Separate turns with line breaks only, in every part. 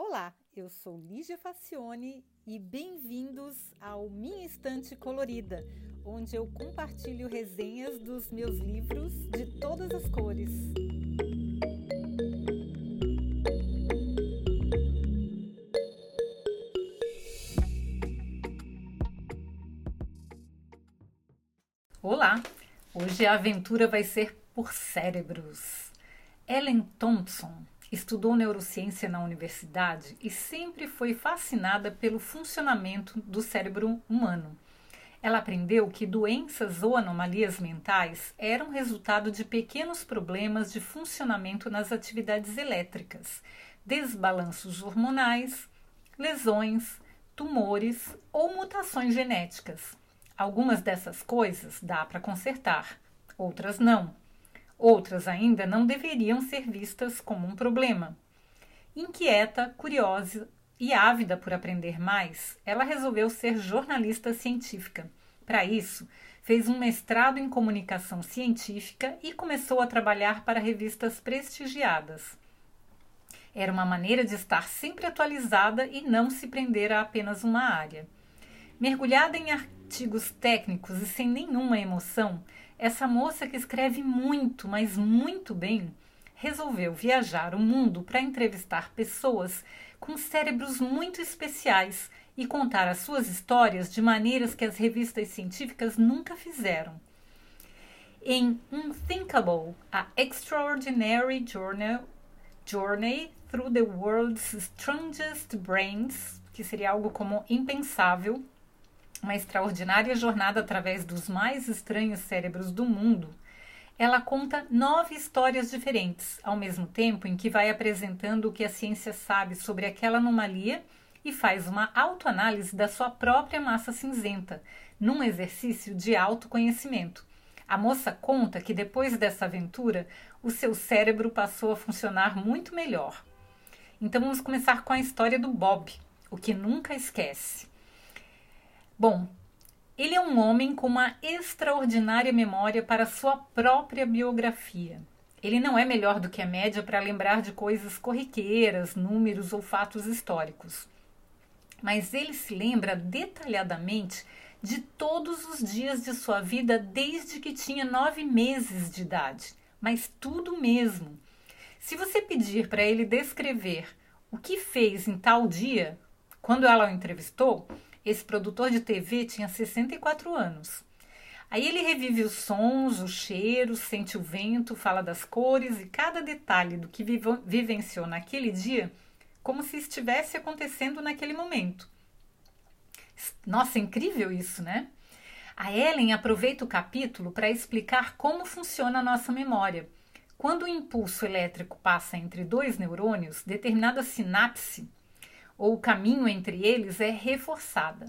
Olá, eu sou Lígia Facione e bem-vindos ao Minha Estante Colorida, onde eu compartilho resenhas dos meus livros de todas as cores. Olá! Hoje a aventura vai ser por cérebros. Ellen Thompson estudou neurociência na universidade e sempre foi fascinada pelo funcionamento do cérebro humano. Ela aprendeu que doenças ou anomalias mentais eram resultado de pequenos problemas de funcionamento nas atividades elétricas, desbalanços hormonais, lesões, tumores ou mutações genéticas. Algumas dessas coisas dá para consertar, outras não. Outras ainda não deveriam ser vistas como um problema. Inquieta, curiosa e ávida por aprender mais, ela resolveu ser jornalista científica. Para isso, fez um mestrado em comunicação científica e começou a trabalhar para revistas prestigiadas. Era uma maneira de estar sempre atualizada e não se prender a apenas uma área. Mergulhada em artigos técnicos e sem nenhuma emoção, essa moça que escreve muito, mas muito bem, resolveu viajar o mundo para entrevistar pessoas com cérebros muito especiais e contar as suas histórias de maneiras que as revistas científicas nunca fizeram. Em Unthinkable, a Extraordinary Journey, Journey Through the World's Strangest Brains, que seria algo como impensável, uma extraordinária jornada através dos mais estranhos cérebros do mundo, ela conta nove histórias diferentes, ao mesmo tempo em que vai apresentando o que a ciência sabe sobre aquela anomalia e faz uma autoanálise da sua própria massa cinzenta, num exercício de autoconhecimento. A moça conta que depois dessa aventura, o seu cérebro passou a funcionar muito melhor. Então vamos começar com a história do Bob, o que nunca esquece. Bom, ele é um homem com uma extraordinária memória para sua própria biografia. Ele não é melhor do que a média para lembrar de coisas corriqueiras, números ou fatos históricos. Mas ele se lembra detalhadamente de todos os dias de sua vida desde que tinha nove meses de idade. Mas tudo mesmo. Se você pedir para ele descrever o que fez em tal dia, quando ela o entrevistou, esse produtor de TV tinha 64 anos. Aí ele revive os sons, os cheiros, sente o vento, fala das cores e cada detalhe do que vivenciou naquele dia como se estivesse acontecendo naquele momento. Nossa, é incrível isso, né? A Ellen aproveita o capítulo para explicar como funciona a nossa memória. Quando o impulso elétrico passa entre dois neurônios, determinada sinapse ou o caminho entre eles é reforçada.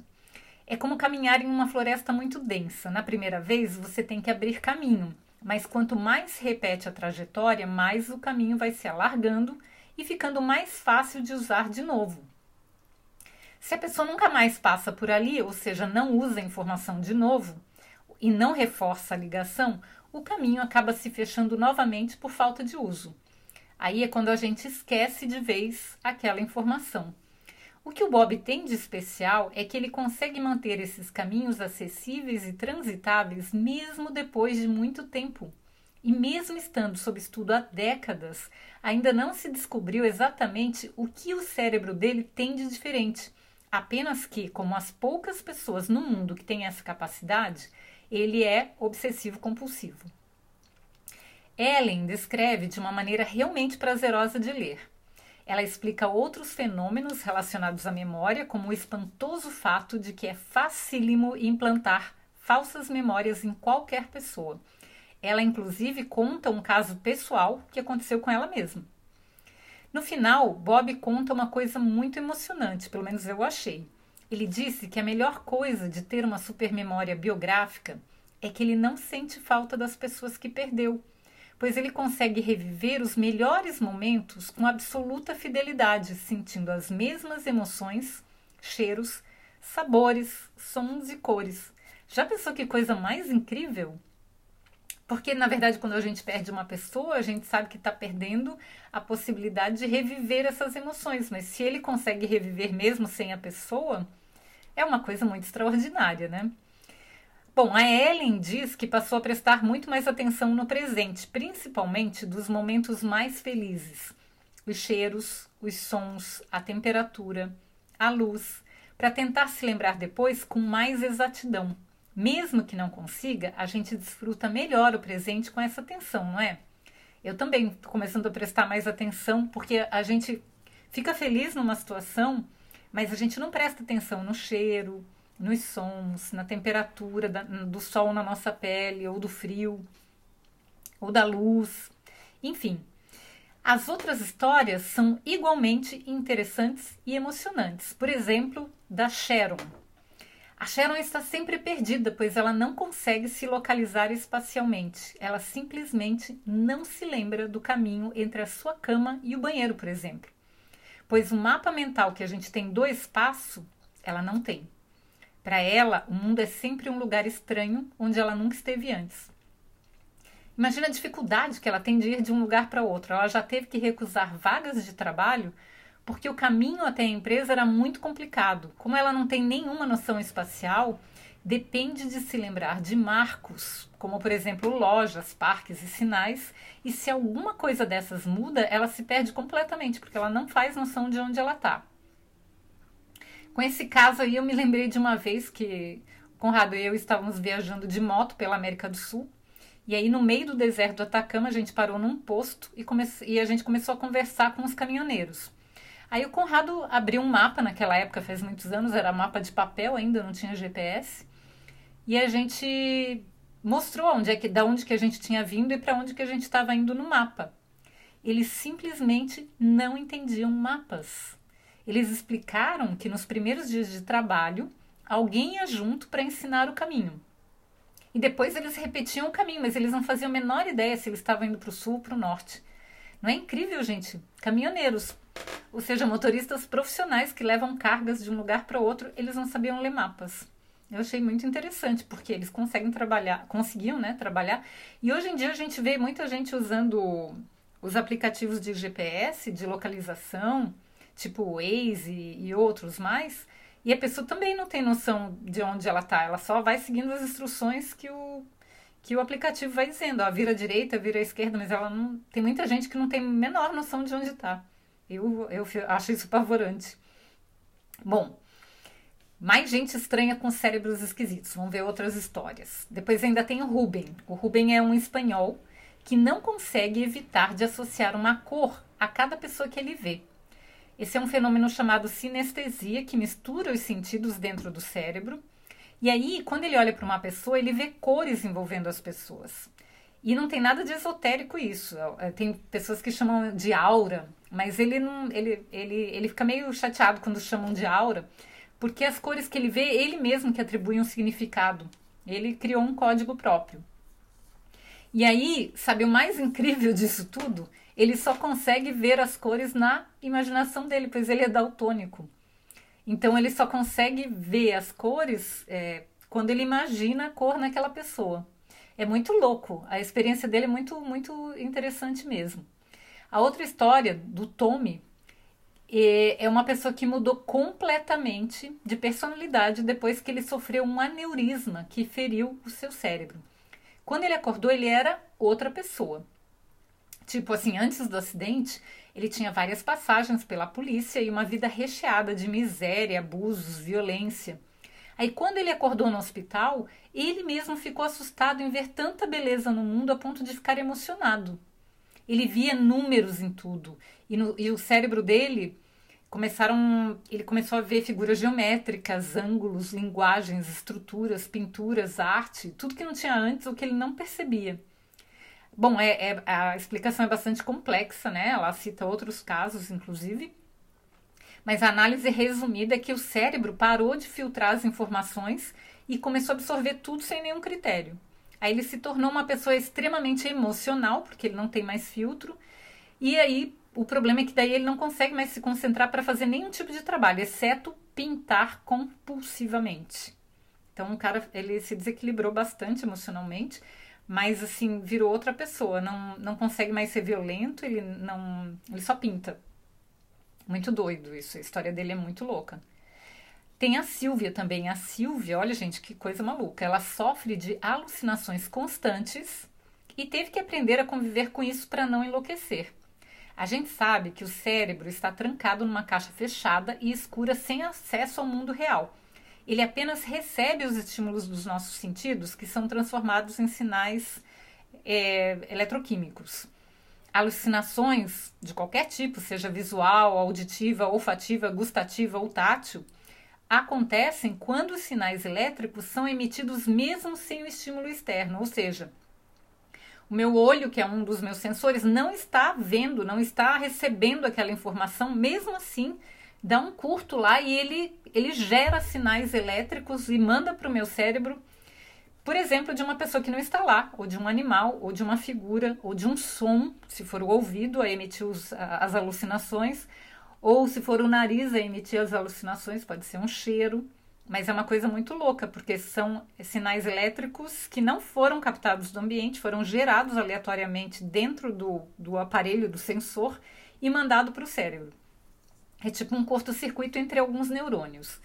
É como caminhar em uma floresta muito densa. Na primeira vez você tem que abrir caminho, mas quanto mais repete a trajetória, mais o caminho vai se alargando e ficando mais fácil de usar de novo. Se a pessoa nunca mais passa por ali, ou seja, não usa a informação de novo e não reforça a ligação, o caminho acaba se fechando novamente por falta de uso. Aí é quando a gente esquece de vez aquela informação. O que o Bob tem de especial é que ele consegue manter esses caminhos acessíveis e transitáveis mesmo depois de muito tempo. E mesmo estando sob estudo há décadas, ainda não se descobriu exatamente o que o cérebro dele tem de diferente. Apenas que, como as poucas pessoas no mundo que têm essa capacidade, ele é obsessivo compulsivo. Ellen descreve de uma maneira realmente prazerosa de ler. Ela explica outros fenômenos relacionados à memória, como o espantoso fato de que é facílimo implantar falsas memórias em qualquer pessoa. Ela, inclusive, conta um caso pessoal que aconteceu com ela mesma. No final, Bob conta uma coisa muito emocionante, pelo menos eu achei. Ele disse que a melhor coisa de ter uma supermemória biográfica é que ele não sente falta das pessoas que perdeu pois ele consegue reviver os melhores momentos com absoluta fidelidade, sentindo as mesmas emoções, cheiros, sabores, sons e cores. Já pensou que coisa mais incrível? Porque, na verdade, quando a gente perde uma pessoa, a gente sabe que está perdendo a possibilidade de reviver essas emoções. Mas se ele consegue reviver mesmo sem a pessoa, é uma coisa muito extraordinária, né? Bom, a Ellen diz que passou a prestar muito mais atenção no presente, principalmente dos momentos mais felizes. Os cheiros, os sons, a temperatura, a luz, para tentar se lembrar depois com mais exatidão. Mesmo que não consiga, a gente desfruta melhor o presente com essa atenção, não é? Eu também estou começando a prestar mais atenção, porque a gente fica feliz numa situação, mas a gente não presta atenção no cheiro, nos sons, na temperatura da, do sol na nossa pele, ou do frio, ou da luz. Enfim, as outras histórias são igualmente interessantes e emocionantes. Por exemplo, da Sharon. A Sharon está sempre perdida, pois ela não consegue se localizar espacialmente. Ela simplesmente não se lembra do caminho entre a sua cama e o banheiro, por exemplo. Pois o mapa mental que a gente tem do espaço, ela não tem. Para ela, o mundo é sempre um lugar estranho onde ela nunca esteve antes. Imagina a dificuldade que ela tem de ir de um lugar para outro. Ela já teve que recusar vagas de trabalho porque o caminho até a empresa era muito complicado. Como ela não tem nenhuma noção espacial, depende de se lembrar de marcos, como por exemplo lojas, parques e sinais, e se alguma coisa dessas muda, ela se perde completamente, porque ela não faz noção de onde ela está. Com esse caso aí, eu me lembrei de uma vez que Conrado e eu estávamos viajando de moto pela América do Sul, e aí no meio do deserto do Atacama, a gente parou num posto e, e a gente começou a conversar com os caminhoneiros. Aí o Conrado abriu um mapa naquela época, faz muitos anos, era mapa de papel ainda, não tinha GPS. E a gente mostrou onde é que, da onde que a gente tinha vindo e para onde que a gente estava indo no mapa. Eles simplesmente não entendiam mapas. Eles explicaram que nos primeiros dias de trabalho, alguém ia junto para ensinar o caminho. E depois eles repetiam o caminho, mas eles não faziam a menor ideia se eles estavam indo para o sul ou para o norte. Não é incrível, gente? Caminhoneiros, ou seja, motoristas profissionais que levam cargas de um lugar para outro, eles não sabiam ler mapas. Eu achei muito interessante, porque eles conseguem trabalhar, conseguiam, né, trabalhar. E hoje em dia a gente vê muita gente usando os aplicativos de GPS, de localização, tipo o Waze e, outros mais, e a pessoa também não tem noção de onde ela está, ela só vai seguindo as instruções que o, que o aplicativo vai dizendo, ó, vira à direita, vira à esquerda, mas ela não. Tem muita gente que não tem a menor noção de onde está. Eu, eu acho isso pavorante. Bom, mais gente estranha com cérebros esquisitos. Vamos ver outras histórias. Depois ainda tem o Ruben. O Ruben é um espanhol que não consegue evitar de associar uma cor a cada pessoa que ele vê. Esse é um fenômeno chamado sinestesia, que mistura os sentidos dentro do cérebro. E aí, quando ele olha para uma pessoa, ele vê cores envolvendo as pessoas. E não tem nada de esotérico isso. É, tem pessoas que chamam de aura, mas ele não, ele, ele, ele fica meio chateado quando chamam de aura, porque as cores que ele vê, ele mesmo que atribui um significado. Ele criou um código próprio. E aí, sabe o mais incrível disso tudo? Ele só consegue ver as cores na imaginação dele, pois ele é daltônico. Então ele só consegue ver as cores é, quando ele imagina a cor naquela pessoa é muito louco. A experiência dele é muito, muito interessante mesmo. A outra história do Tommy é, é uma pessoa que mudou completamente de personalidade depois que ele sofreu um aneurisma que feriu o seu cérebro. Quando ele acordou, ele era outra pessoa. Tipo assim, antes do acidente, ele tinha várias passagens pela polícia e uma vida recheada de miséria, abusos, violência. Aí, quando ele acordou no hospital, ele mesmo ficou assustado em ver tanta beleza no mundo a ponto de ficar emocionado. Ele via números em tudo e, no, e o cérebro dele começaram, ele começou a ver figuras geométricas, ângulos, linguagens, estruturas, pinturas, arte, tudo que não tinha antes ou que ele não percebia. Bom, é, é, a explicação é bastante complexa, né? Ela cita outros casos, inclusive, mas a análise resumida é que o cérebro parou de filtrar as informações e começou a absorver tudo sem nenhum critério. Aí ele se tornou uma pessoa extremamente emocional, porque ele não tem mais filtro, e aí o problema é que daí ele não consegue mais se concentrar para fazer nenhum tipo de trabalho, exceto pintar compulsivamente. Então o cara ele se desequilibrou bastante emocionalmente, mas assim, virou outra pessoa, não, não consegue mais ser violento, ele não. ele só pinta. Muito doido isso, a história dele é muito louca. Tem a Silvia também. A Silvia, olha, gente, que coisa maluca. Ela sofre de alucinações constantes e teve que aprender a conviver com isso para não enlouquecer. A gente sabe que o cérebro está trancado numa caixa fechada e escura sem acesso ao mundo real. Ele apenas recebe os estímulos dos nossos sentidos, que são transformados em sinais é, eletroquímicos. Alucinações de qualquer tipo, seja visual, auditiva, olfativa, gustativa ou tátil, acontecem quando os sinais elétricos são emitidos mesmo sem o estímulo externo, ou seja, o meu olho, que é um dos meus sensores, não está vendo, não está recebendo aquela informação, mesmo assim, dá um curto lá e ele, ele gera sinais elétricos e manda para o meu cérebro, por exemplo, de uma pessoa que não está lá, ou de um animal, ou de uma figura, ou de um som, se for o ouvido a emitir os, as alucinações, ou se for o nariz a emitir as alucinações, pode ser um cheiro. Mas é uma coisa muito louca, porque são sinais elétricos que não foram captados do ambiente, foram gerados aleatoriamente dentro do, do aparelho, do sensor, e mandado para o cérebro. É tipo um curto-circuito entre alguns neurônios.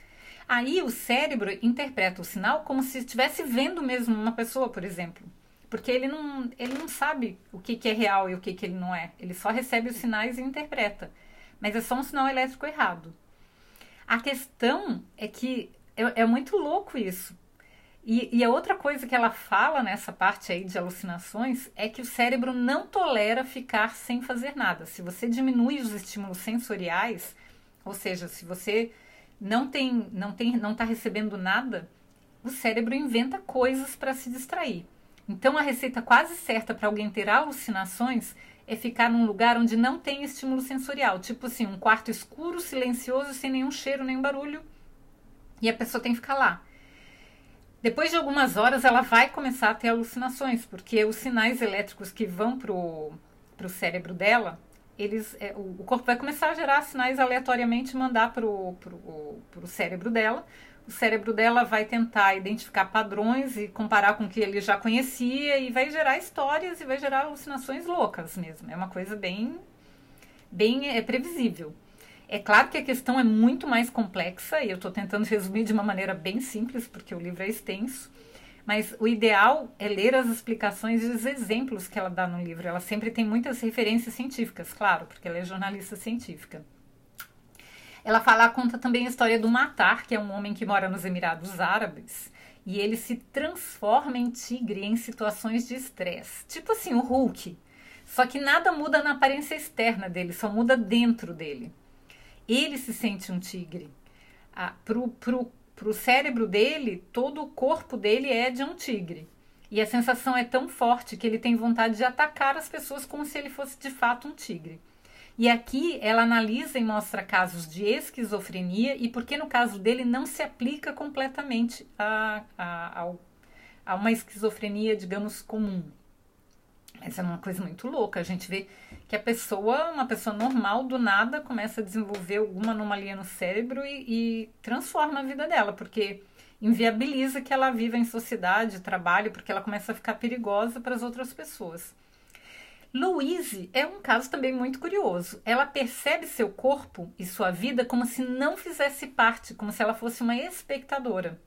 Aí o cérebro interpreta o sinal como se estivesse vendo mesmo uma pessoa, por exemplo. Porque ele não, ele não sabe o que, que é real e o que, que ele não é. Ele só recebe os sinais e interpreta. Mas é só um sinal elétrico errado. A questão é que é, é muito louco isso. E, e, a outra coisa que ela fala nessa parte aí de alucinações é que o cérebro não tolera ficar sem fazer nada. Se você diminui os estímulos sensoriais, ou seja, se você não tem, não tem, não está recebendo nada, o cérebro inventa coisas para se distrair. Então a receita quase certa para alguém ter alucinações é ficar num lugar onde não tem estímulo sensorial, tipo assim, um quarto escuro, silencioso, sem nenhum cheiro, nenhum barulho e a pessoa tem que ficar lá. Depois de algumas horas, ela vai começar a ter alucinações, porque os sinais elétricos que vão pro, pro cérebro dela, eles, é, o, o, corpo vai começar a gerar sinais aleatoriamente mandar pro, pro cérebro dela. O cérebro dela vai tentar identificar padrões e comparar com o que ele já conhecia e vai gerar histórias e vai gerar alucinações loucas mesmo. É uma coisa bem, bem é, previsível. É claro que a questão é muito mais complexa e eu estou tentando resumir de uma maneira bem simples, porque o livro é extenso. Mas o ideal é ler as explicações e os exemplos que ela dá no livro. Ela sempre tem muitas referências científicas, claro, porque ela é jornalista científica. Ela fala, conta também a história do Matar, que é um homem que mora nos Emirados Árabes, e ele se transforma em tigre em situações de estresse. Tipo assim, o Hulk. Só que nada muda na aparência externa dele, só muda dentro dele ele se sente um tigre. Ah, pro, pro, pro cérebro dele, todo o corpo dele é de um tigre. E a sensação é tão forte que ele tem vontade de atacar as pessoas como se ele fosse de fato um tigre. E aqui ela analisa e mostra casos de esquizofrenia e porque no caso dele não se aplica completamente a, a, a, a uma esquizofrenia, digamos, comum. Essa é uma coisa muito louca. A gente vê que a pessoa, uma pessoa normal, do nada começa a desenvolver alguma anomalia no cérebro e, e transforma a vida dela, porque inviabiliza que ela viva em sociedade, trabalhe, porque ela começa a ficar perigosa para as outras pessoas. Louise é um caso também muito curioso. Ela percebe seu corpo e sua vida como se não fizesse parte, como se ela fosse uma espectadora.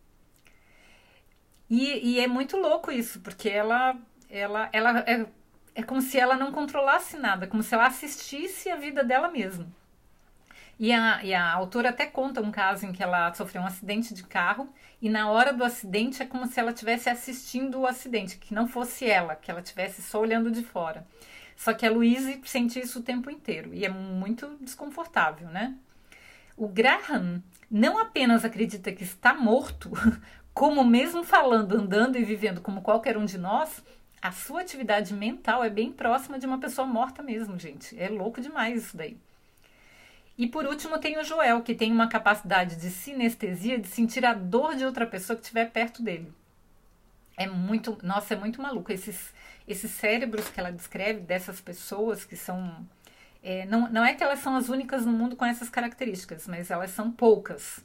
E, e é muito louco isso, porque ela, ela, ela é é como se ela não controlasse nada, como se ela assistisse a vida dela mesma. E a, e a autora até conta um caso em que ela sofreu um acidente de carro e na hora do acidente é como se ela estivesse assistindo o acidente, que não fosse ela, que ela estivesse só olhando de fora. Só que a Louise sente isso o tempo inteiro e é muito desconfortável, né? O Graham não apenas acredita que está morto, como mesmo falando, andando e vivendo como qualquer um de nós, a sua atividade mental é bem próxima de uma pessoa morta mesmo, gente. É louco demais isso daí. E por último tem o Joel, que tem uma capacidade de sinestesia, de sentir a dor de outra pessoa que estiver perto dele. É muito, nossa, é muito maluco. Esses, esses cérebros que ela descreve dessas pessoas que são. É, não, não é que elas são as únicas no mundo com essas características, mas elas são poucas.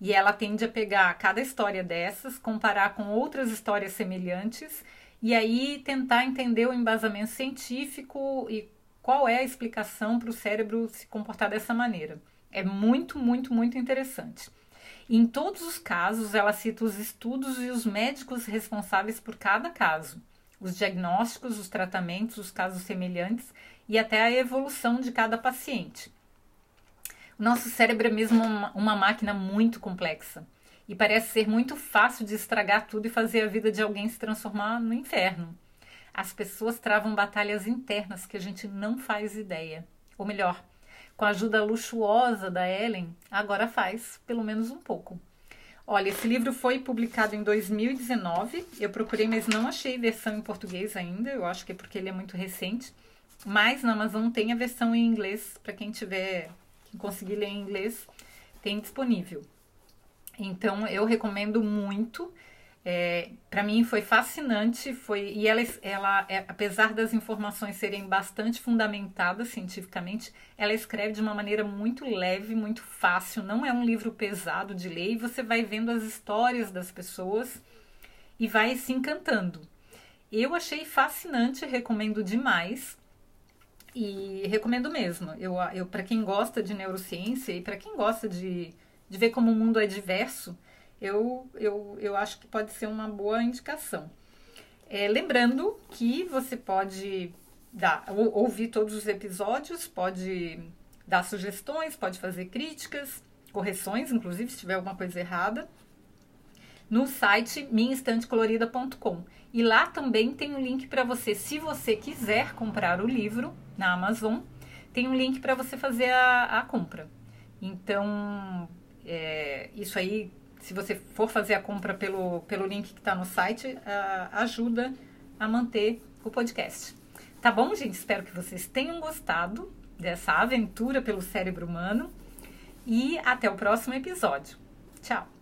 E ela tende a pegar cada história dessas, comparar com outras histórias semelhantes e aí tentar entender o embasamento científico e qual é a explicação para o cérebro se comportar dessa maneira. É muito, muito, muito interessante. Em todos os casos, ela cita os estudos e os médicos responsáveis por cada caso, os diagnósticos, os tratamentos, os casos semelhantes e até a evolução de cada paciente. O nosso cérebro é mesmo uma, máquina muito complexa e parece ser muito fácil de estragar tudo e fazer a vida de alguém se transformar no inferno. As pessoas travam batalhas internas que a gente não faz ideia. Ou melhor, com a ajuda luxuosa da Ellen, agora faz, pelo menos um pouco. Olha, esse livro foi publicado em 2019. Eu procurei, mas não achei versão em português ainda. Eu acho que é porque ele é muito recente. Mas na Amazon tem a versão em inglês para quem tiver, quem conseguir ler em inglês, tem disponível. Então eu recomendo muito. É, para mim foi fascinante, foi e ela, ela é, apesar das informações serem bastante fundamentadas cientificamente, ela escreve de uma maneira muito leve, muito fácil. Não é um livro pesado de ler e você vai vendo as histórias das pessoas e vai se encantando. Eu achei fascinante, recomendo demais e recomendo mesmo. Eu, eu para quem gosta de neurociência e para quem gosta de de ver como o mundo é diverso, eu, eu, eu acho que pode ser uma boa indicação. É, lembrando que você pode dar, ou, ouvir todos os episódios, pode dar sugestões, pode fazer críticas, correções, inclusive se tiver alguma coisa errada, no site minhaestantecolorida.com. E lá também tem um link para você, se você quiser comprar o livro na Amazon, tem um link para você fazer a, a compra. Então, é, isso aí, se você for fazer a compra pelo, pelo link que está no site, ajuda a manter o podcast. Tá bom, gente? Espero que vocês tenham gostado dessa aventura pelo cérebro humano e até o próximo episódio. Tchau!